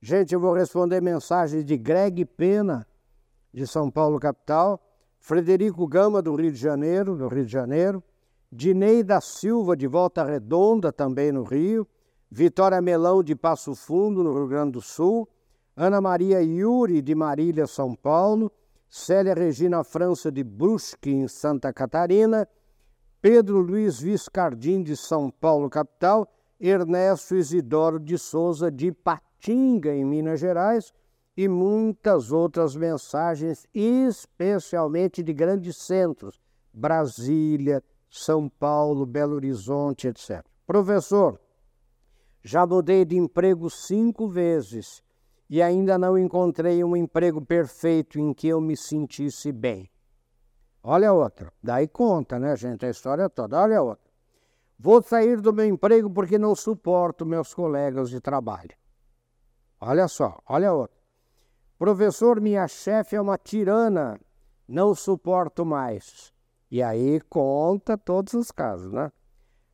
Gente, eu vou responder mensagens de Greg Pena, de São Paulo, capital, Frederico Gama, do Rio de Janeiro, do Rio de Janeiro, Dinei da Silva, de Volta Redonda, também no Rio, Vitória Melão, de Passo Fundo, no Rio Grande do Sul, Ana Maria Yuri, de Marília, São Paulo, Célia Regina França, de Brusque, em Santa Catarina, Pedro Luiz Viscardim, de São Paulo, capital, Ernesto Isidoro de Souza, de Patinga, em Minas Gerais, e muitas outras mensagens, especialmente de grandes centros, Brasília, São Paulo, Belo Horizonte, etc. Professor, já mudei de emprego cinco vezes e ainda não encontrei um emprego perfeito em que eu me sentisse bem. Olha outra. Daí conta, né, gente, a história toda. Olha outra. Vou sair do meu emprego porque não suporto meus colegas de trabalho. Olha só, olha outra. Professor, minha chefe é uma tirana. Não suporto mais. E aí conta todos os casos, né?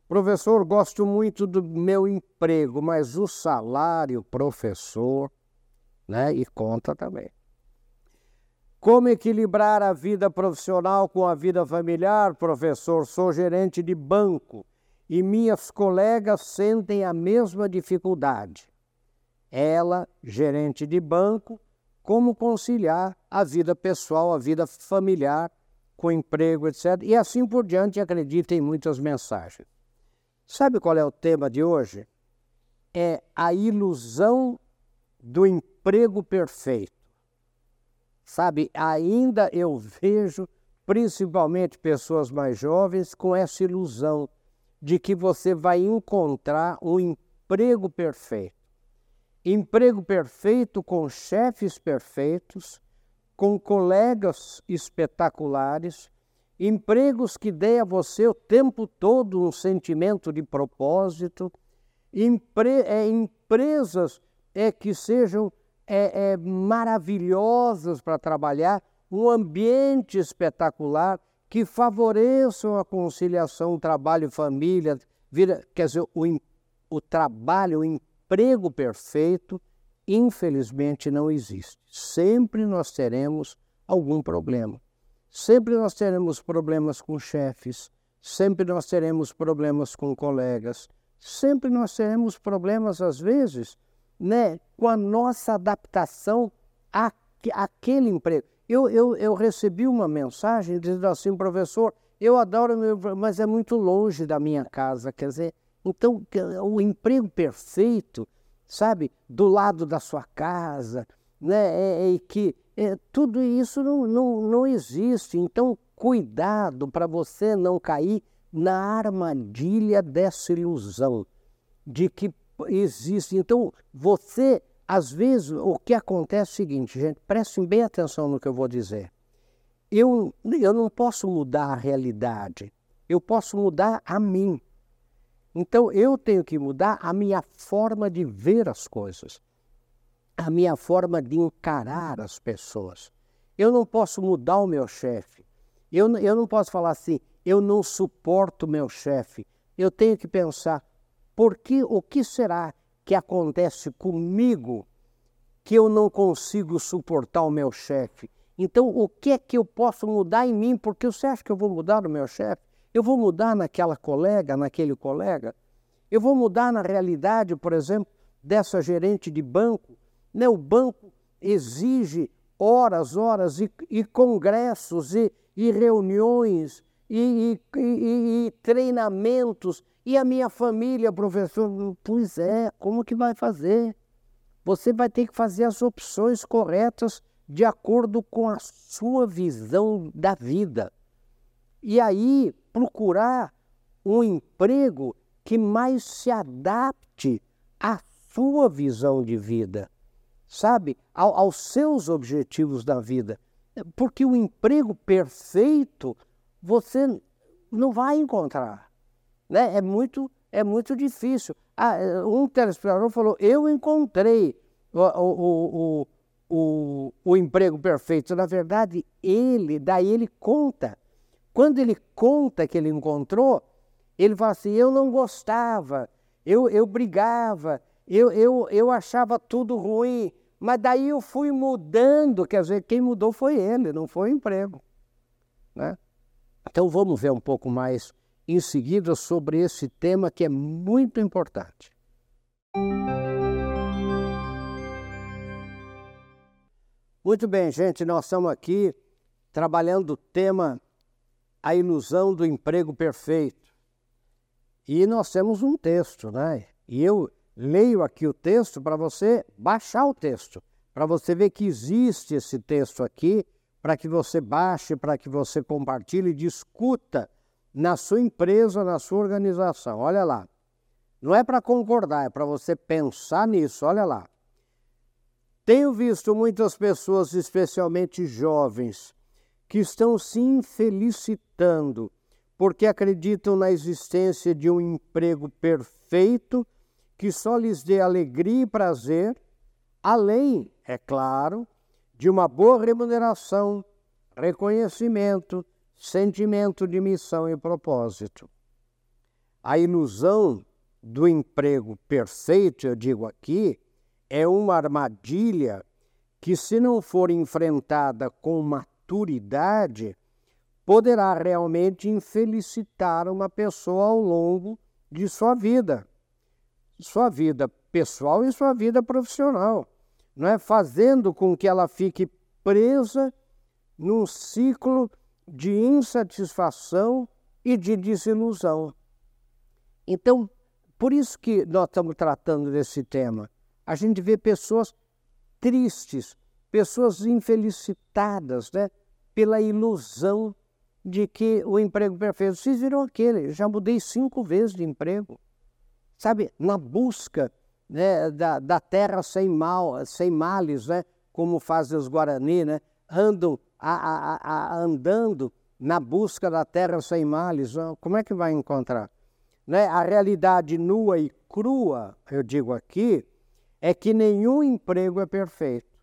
Professor, gosto muito do meu emprego, mas o salário, professor, né? E conta também. Como equilibrar a vida profissional com a vida familiar, professor? Sou gerente de banco e minhas colegas sentem a mesma dificuldade. Ela, gerente de banco, como conciliar a vida pessoal, a vida familiar, com emprego, etc. E assim por diante, acredita em muitas mensagens. Sabe qual é o tema de hoje? É a ilusão do emprego perfeito. Sabe, ainda eu vejo, principalmente pessoas mais jovens, com essa ilusão de que você vai encontrar um emprego perfeito. Emprego perfeito com chefes perfeitos, com colegas espetaculares, empregos que dê a você o tempo todo um sentimento de propósito, empre é, empresas é, que sejam é, é, maravilhosas para trabalhar, um ambiente espetacular que favoreçam a conciliação trabalho-família, quer dizer, o, o trabalho, o emprego perfeito, infelizmente não existe. Sempre nós teremos algum problema. Sempre nós teremos problemas com chefes, sempre nós teremos problemas com colegas, sempre nós teremos problemas, às vezes, né, com a nossa adaptação àquele emprego. Eu, eu, eu recebi uma mensagem dizendo assim, professor, eu adoro meu, mas é muito longe da minha casa. Quer dizer, então o emprego perfeito, sabe, do lado da sua casa, né, é, é que é, tudo isso não, não, não existe. Então, cuidado para você não cair na armadilha dessa ilusão de que existe. Então, você, às vezes, o que acontece é o seguinte, gente, prestem bem atenção no que eu vou dizer. Eu, eu não posso mudar a realidade, eu posso mudar a mim. Então, eu tenho que mudar a minha forma de ver as coisas, a minha forma de encarar as pessoas. Eu não posso mudar o meu chefe. Eu, eu não posso falar assim, eu não suporto o meu chefe. Eu tenho que pensar, porque o que será que acontece comigo que eu não consigo suportar o meu chefe? Então, o que é que eu posso mudar em mim? Porque você acha que eu vou mudar o meu chefe? Eu vou mudar naquela colega, naquele colega? Eu vou mudar na realidade, por exemplo, dessa gerente de banco? Né? O banco exige horas, horas e, e congressos e, e reuniões e, e, treinamentos e a minha família, professor, pois é, como que vai fazer? Você vai ter que fazer as opções corretas de acordo com a sua visão da vida. E aí procurar um emprego que mais se adapte à sua visão de vida, sabe? Ao, aos seus objetivos da vida. Porque o emprego perfeito você não vai encontrar. Né? É, muito, é muito difícil. Ah, um telespectador falou: Eu encontrei o, o, o, o, o emprego perfeito. Na verdade, ele, daí ele conta. Quando ele conta que ele encontrou, ele fala assim: Eu não gostava, eu, eu brigava, eu, eu, eu achava tudo ruim, mas daí eu fui mudando, quer dizer, quem mudou foi ele, não foi o emprego. Né? Então vamos ver um pouco mais em seguida sobre esse tema que é muito importante. Muito bem, gente, nós estamos aqui trabalhando o tema A ilusão do emprego perfeito. E nós temos um texto, né? E eu leio aqui o texto para você baixar o texto, para você ver que existe esse texto aqui, para que você baixe, para que você compartilhe e discuta na sua empresa, na sua organização. Olha lá. Não é para concordar, é para você pensar nisso. Olha lá. Tenho visto muitas pessoas, especialmente jovens, que estão se infelicitando porque acreditam na existência de um emprego perfeito que só lhes dê alegria e prazer, além, é claro, de uma boa remuneração, reconhecimento, sentimento de missão e propósito. A ilusão do emprego perfeito, eu digo aqui, é uma armadilha que, se não for enfrentada com maturidade, poderá realmente infelicitar uma pessoa ao longo de sua vida sua vida pessoal e sua vida profissional, não é? fazendo com que ela fique presa num ciclo de insatisfação e de desilusão. Então, por isso que nós estamos tratando desse tema. A gente vê pessoas tristes, pessoas infelicitadas, né? pela ilusão de que o emprego perfeito. Vocês viram aquele, já mudei cinco vezes de emprego sabe, na busca né, da, da terra sem mal, sem males, né, como fazem os Guarani, né, andam a, a, a, andando na busca da terra sem males, como é que vai encontrar? Né? A realidade nua e crua, eu digo aqui, é que nenhum emprego é perfeito.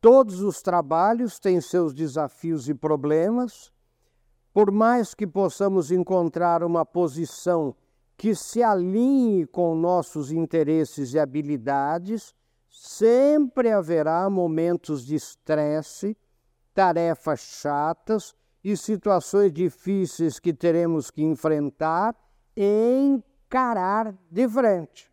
Todos os trabalhos têm seus desafios e problemas. Por mais que possamos encontrar uma posição que se alinhe com nossos interesses e habilidades, sempre haverá momentos de estresse, tarefas chatas e situações difíceis que teremos que enfrentar e encarar de frente.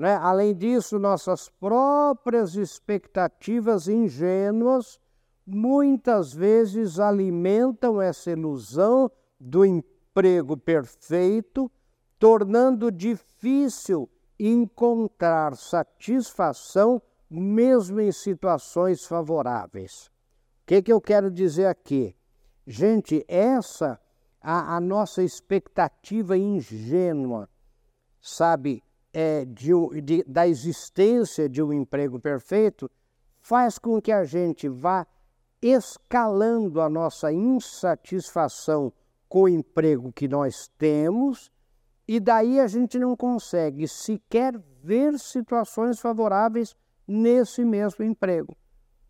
Né? Além disso, nossas próprias expectativas ingênuas muitas vezes alimentam essa ilusão do emprego perfeito tornando difícil encontrar satisfação mesmo em situações favoráveis. O que, que eu quero dizer aqui? Gente, essa a, a nossa expectativa ingênua, sabe, é, de, de, da existência de um emprego perfeito, faz com que a gente vá escalando a nossa insatisfação com o emprego que nós temos e daí a gente não consegue sequer ver situações favoráveis nesse mesmo emprego,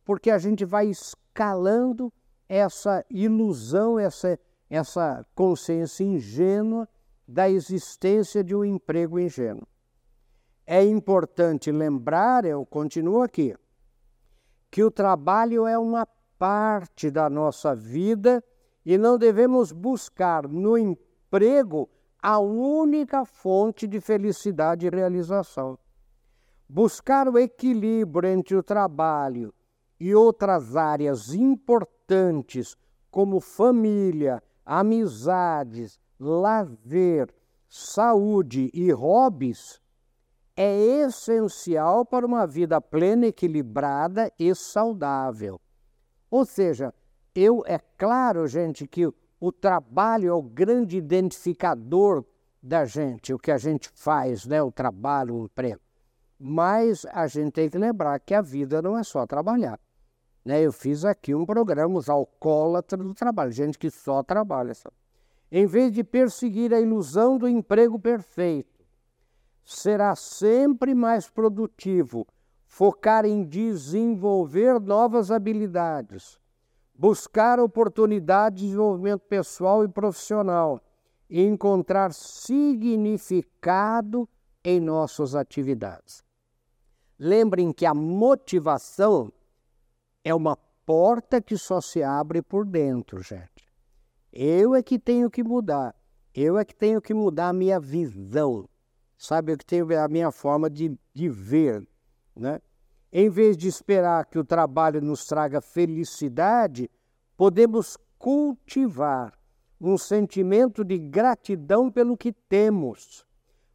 porque a gente vai escalando essa ilusão, essa, essa consciência ingênua da existência de um emprego ingênuo. É importante lembrar, eu continuo aqui, que o trabalho é uma parte da nossa vida e não devemos buscar no emprego a única fonte de felicidade e realização. Buscar o equilíbrio entre o trabalho e outras áreas importantes, como família, amizades, lazer, saúde e hobbies, é essencial para uma vida plena, equilibrada e saudável. Ou seja, eu é claro, gente, que o trabalho é o grande identificador da gente, o que a gente faz, né? o trabalho, o emprego. Mas a gente tem que lembrar que a vida não é só trabalhar. Né? Eu fiz aqui um programa, os alcoólatras do trabalho, gente que só trabalha. Em vez de perseguir a ilusão do emprego perfeito, será sempre mais produtivo focar em desenvolver novas habilidades, buscar oportunidades de desenvolvimento pessoal e profissional e encontrar significado em nossas atividades. Lembrem que a motivação é uma porta que só se abre por dentro, gente. Eu é que tenho que mudar. Eu é que tenho que mudar a minha visão. Sabe, que tenho a minha forma de, de ver, né? Em vez de esperar que o trabalho nos traga felicidade, podemos cultivar um sentimento de gratidão pelo que temos,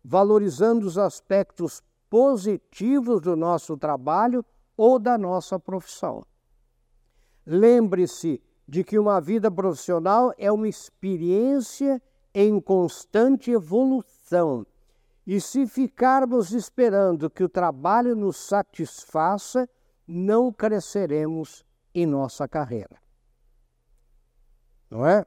valorizando os aspectos positivos do nosso trabalho ou da nossa profissão. Lembre-se de que uma vida profissional é uma experiência em constante evolução. E se ficarmos esperando que o trabalho nos satisfaça, não cresceremos em nossa carreira. Não é?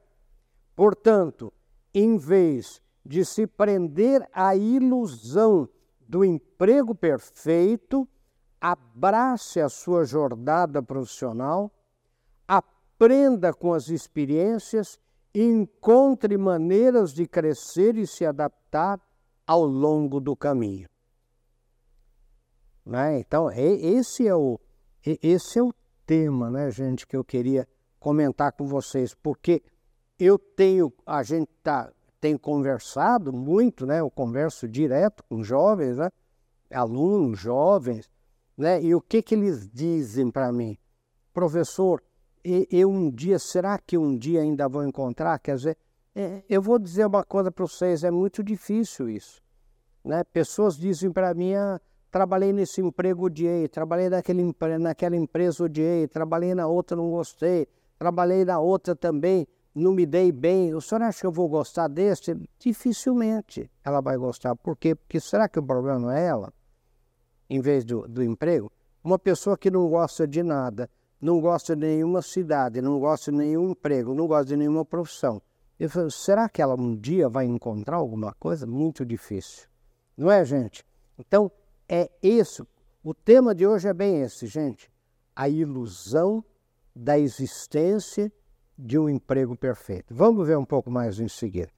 Portanto, em vez de se prender à ilusão do emprego perfeito, abrace a sua jornada profissional, aprenda com as experiências encontre maneiras de crescer e se adaptar ao longo do caminho. Né? Então, esse é, o, esse é o tema, né, gente, que eu queria comentar com vocês, porque eu tenho, a gente tá, tem conversado muito, né? Eu converso direto com jovens, né? Alunos, jovens, né? E o que que eles dizem para mim? Professor, eu um dia, será que um dia ainda vou encontrar? Quer dizer, é, eu vou dizer uma coisa para vocês, é muito difícil isso. Né? Pessoas dizem para mim, ah, trabalhei nesse emprego, odiei, trabalhei naquele, naquela empresa, odiei, trabalhei na outra, não gostei, trabalhei na outra também, não me dei bem. O senhor acha que eu vou gostar desse? Dificilmente ela vai gostar. Por quê? Porque será que o problema não é ela, em vez do, do emprego? Uma pessoa que não gosta de nada, não gosta de nenhuma cidade, não gosta de nenhum emprego, não gosta de nenhuma profissão. Eu falo, será que ela um dia vai encontrar alguma coisa? Muito difícil. Não é, gente? Então, é isso. O tema de hoje é bem esse, gente. A ilusão da existência de um emprego perfeito. Vamos ver um pouco mais em seguida.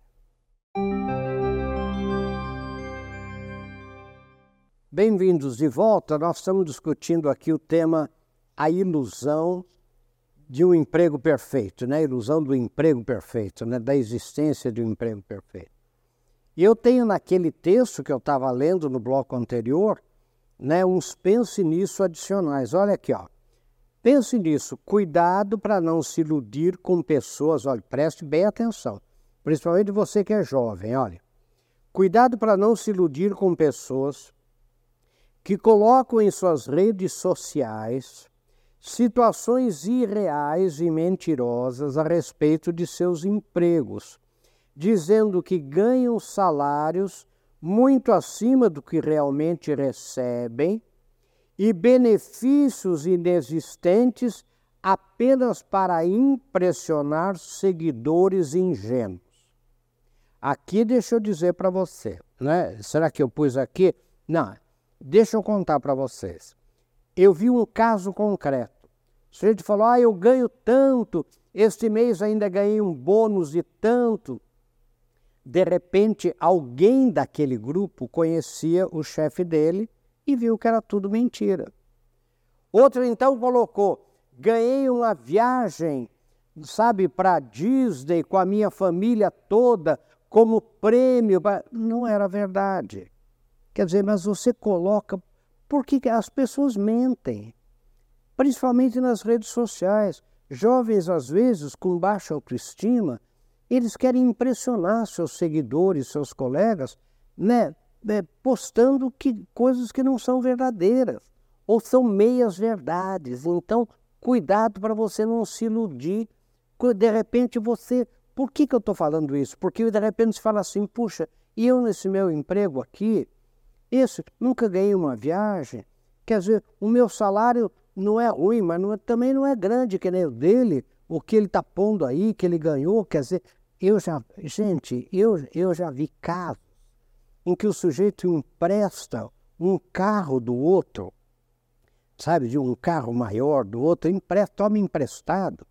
Bem-vindos de volta. Nós estamos discutindo aqui o tema a ilusão de um emprego perfeito, né? A ilusão do emprego perfeito, né? Da existência de um emprego perfeito. E eu tenho naquele texto que eu estava lendo no bloco anterior, né, uns pense nisso adicionais. Olha aqui, ó. Pense nisso, cuidado para não se iludir com pessoas, olha, preste bem atenção, principalmente você que é jovem, olha. Cuidado para não se iludir com pessoas que colocam em suas redes sociais situações irreais e mentirosas a respeito de seus empregos, dizendo que ganham salários muito acima do que realmente recebem e benefícios inexistentes apenas para impressionar seguidores ingênuos. Aqui deixa eu dizer para você, né? Será que eu pus aqui? Não, deixa eu contar para vocês. Eu vi um caso concreto. O sujeito falou: Ah, eu ganho tanto, este mês ainda ganhei um bônus de tanto. De repente, alguém daquele grupo conhecia o chefe dele e viu que era tudo mentira. Outro então colocou: ganhei uma viagem, sabe, para Disney com a minha família toda como prêmio. Não era verdade. Quer dizer, mas você coloca. Porque as pessoas mentem, principalmente nas redes sociais. Jovens, às vezes, com baixa autoestima, eles querem impressionar seus seguidores, seus colegas, né? é, postando que, coisas que não são verdadeiras ou são meias verdades. Então, cuidado para você não se iludir. De repente você. Por que, que eu estou falando isso? Porque de repente você fala assim: puxa, e eu nesse meu emprego aqui, esse, nunca ganhei uma viagem. Quer dizer, o meu salário não é ruim, mas não é, também não é grande que nem o dele, o que ele está pondo aí, que ele ganhou. Quer dizer, eu já. Gente, eu, eu já vi casos em que o sujeito empresta um carro do outro, sabe, de um carro maior do outro, empresta, toma emprestado,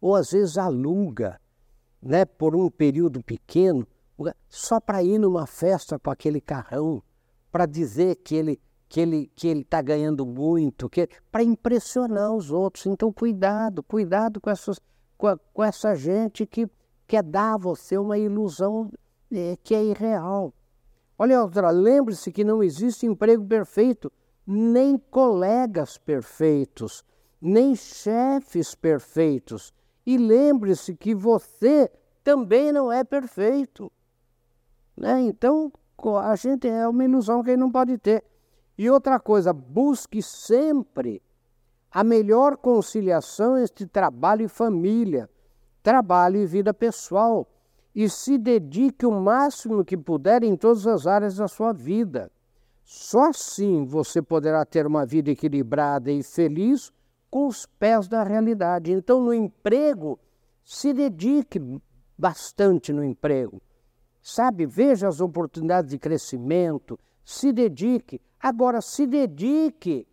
ou às vezes aluga, né, por um período pequeno, só para ir numa festa com aquele carrão, para dizer que ele que ele que ele está ganhando muito, que para impressionar os outros. Então cuidado, cuidado com essas com, com essa gente que quer dar a você uma ilusão é, que é irreal. Olha outra, lembre-se que não existe emprego perfeito, nem colegas perfeitos, nem chefes perfeitos. E lembre-se que você também não é perfeito. Né? Então, a gente é uma ilusão que não pode ter. E outra coisa, busque sempre a melhor conciliação entre trabalho e família, trabalho e vida pessoal, e se dedique o máximo que puder em todas as áreas da sua vida. Só assim você poderá ter uma vida equilibrada e feliz com os pés da realidade. Então, no emprego, se dedique bastante no emprego. Sabe, veja as oportunidades de crescimento, se dedique. Agora, se dedique,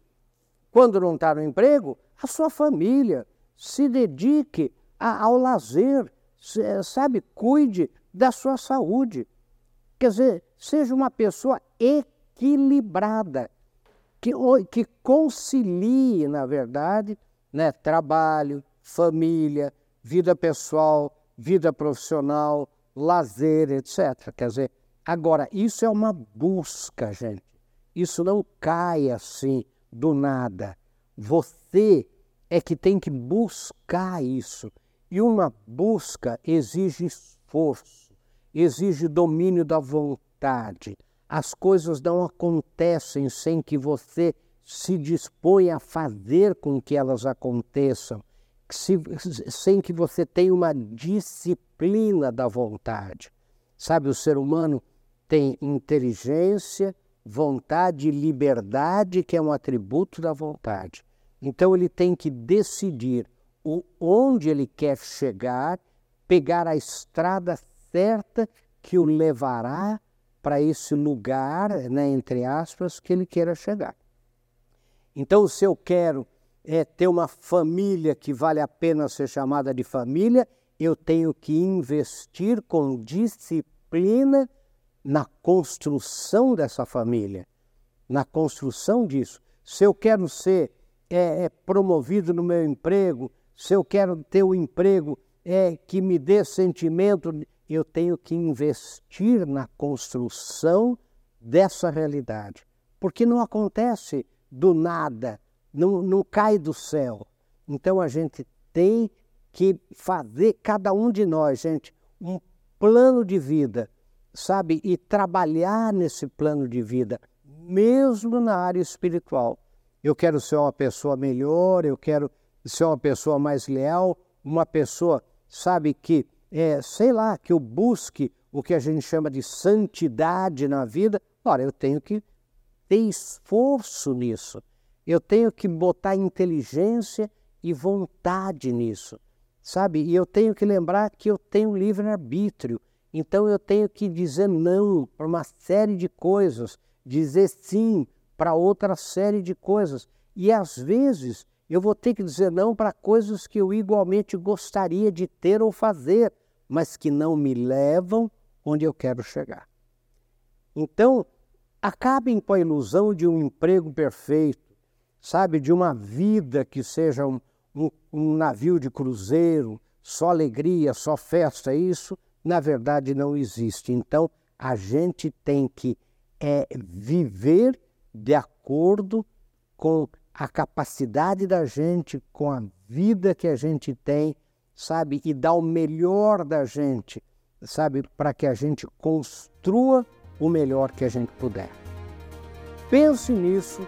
quando não está no emprego, à sua família. Se dedique a, ao lazer, sabe, cuide da sua saúde. Quer dizer, seja uma pessoa equilibrada, que, que concilie, na verdade, né, trabalho, família, vida pessoal, vida profissional, lazer, etc. Quer dizer, agora, isso é uma busca, gente. Isso não cai assim do nada. Você é que tem que buscar isso. E uma busca exige esforço, exige domínio da vontade. As coisas não acontecem sem que você se disponha a fazer com que elas aconteçam se, sem que você tenha uma disciplina da vontade. Sabe, o ser humano tem inteligência, vontade e liberdade, que é um atributo da vontade. Então ele tem que decidir o, onde ele quer chegar, pegar a estrada certa que o levará para esse lugar, né, entre aspas, que ele queira chegar. Então, se eu quero é, ter uma família que vale a pena ser chamada de família, eu tenho que investir com disciplina na construção dessa família, na construção disso. Se eu quero ser é, é, promovido no meu emprego, se eu quero ter um emprego é, que me dê sentimento, eu tenho que investir na construção dessa realidade. Porque não acontece do nada não, não cai do céu. Então a gente tem que fazer, cada um de nós, gente, um plano de vida, sabe? E trabalhar nesse plano de vida, mesmo na área espiritual. Eu quero ser uma pessoa melhor, eu quero ser uma pessoa mais leal, uma pessoa, sabe, que, é, sei lá, que eu busque o que a gente chama de santidade na vida. Ora, eu tenho que ter esforço nisso. Eu tenho que botar inteligência e vontade nisso, sabe? E eu tenho que lembrar que eu tenho livre-arbítrio. Então eu tenho que dizer não para uma série de coisas, dizer sim para outra série de coisas. E às vezes eu vou ter que dizer não para coisas que eu igualmente gostaria de ter ou fazer, mas que não me levam onde eu quero chegar. Então, acabem com a ilusão de um emprego perfeito, sabe, de uma vida que seja um, um, um navio de cruzeiro, só alegria, só festa, isso na verdade não existe. Então a gente tem que é, viver de acordo com a capacidade da gente, com a vida que a gente tem, sabe, e dar o melhor da gente, sabe, para que a gente construa o melhor que a gente puder. Pense nisso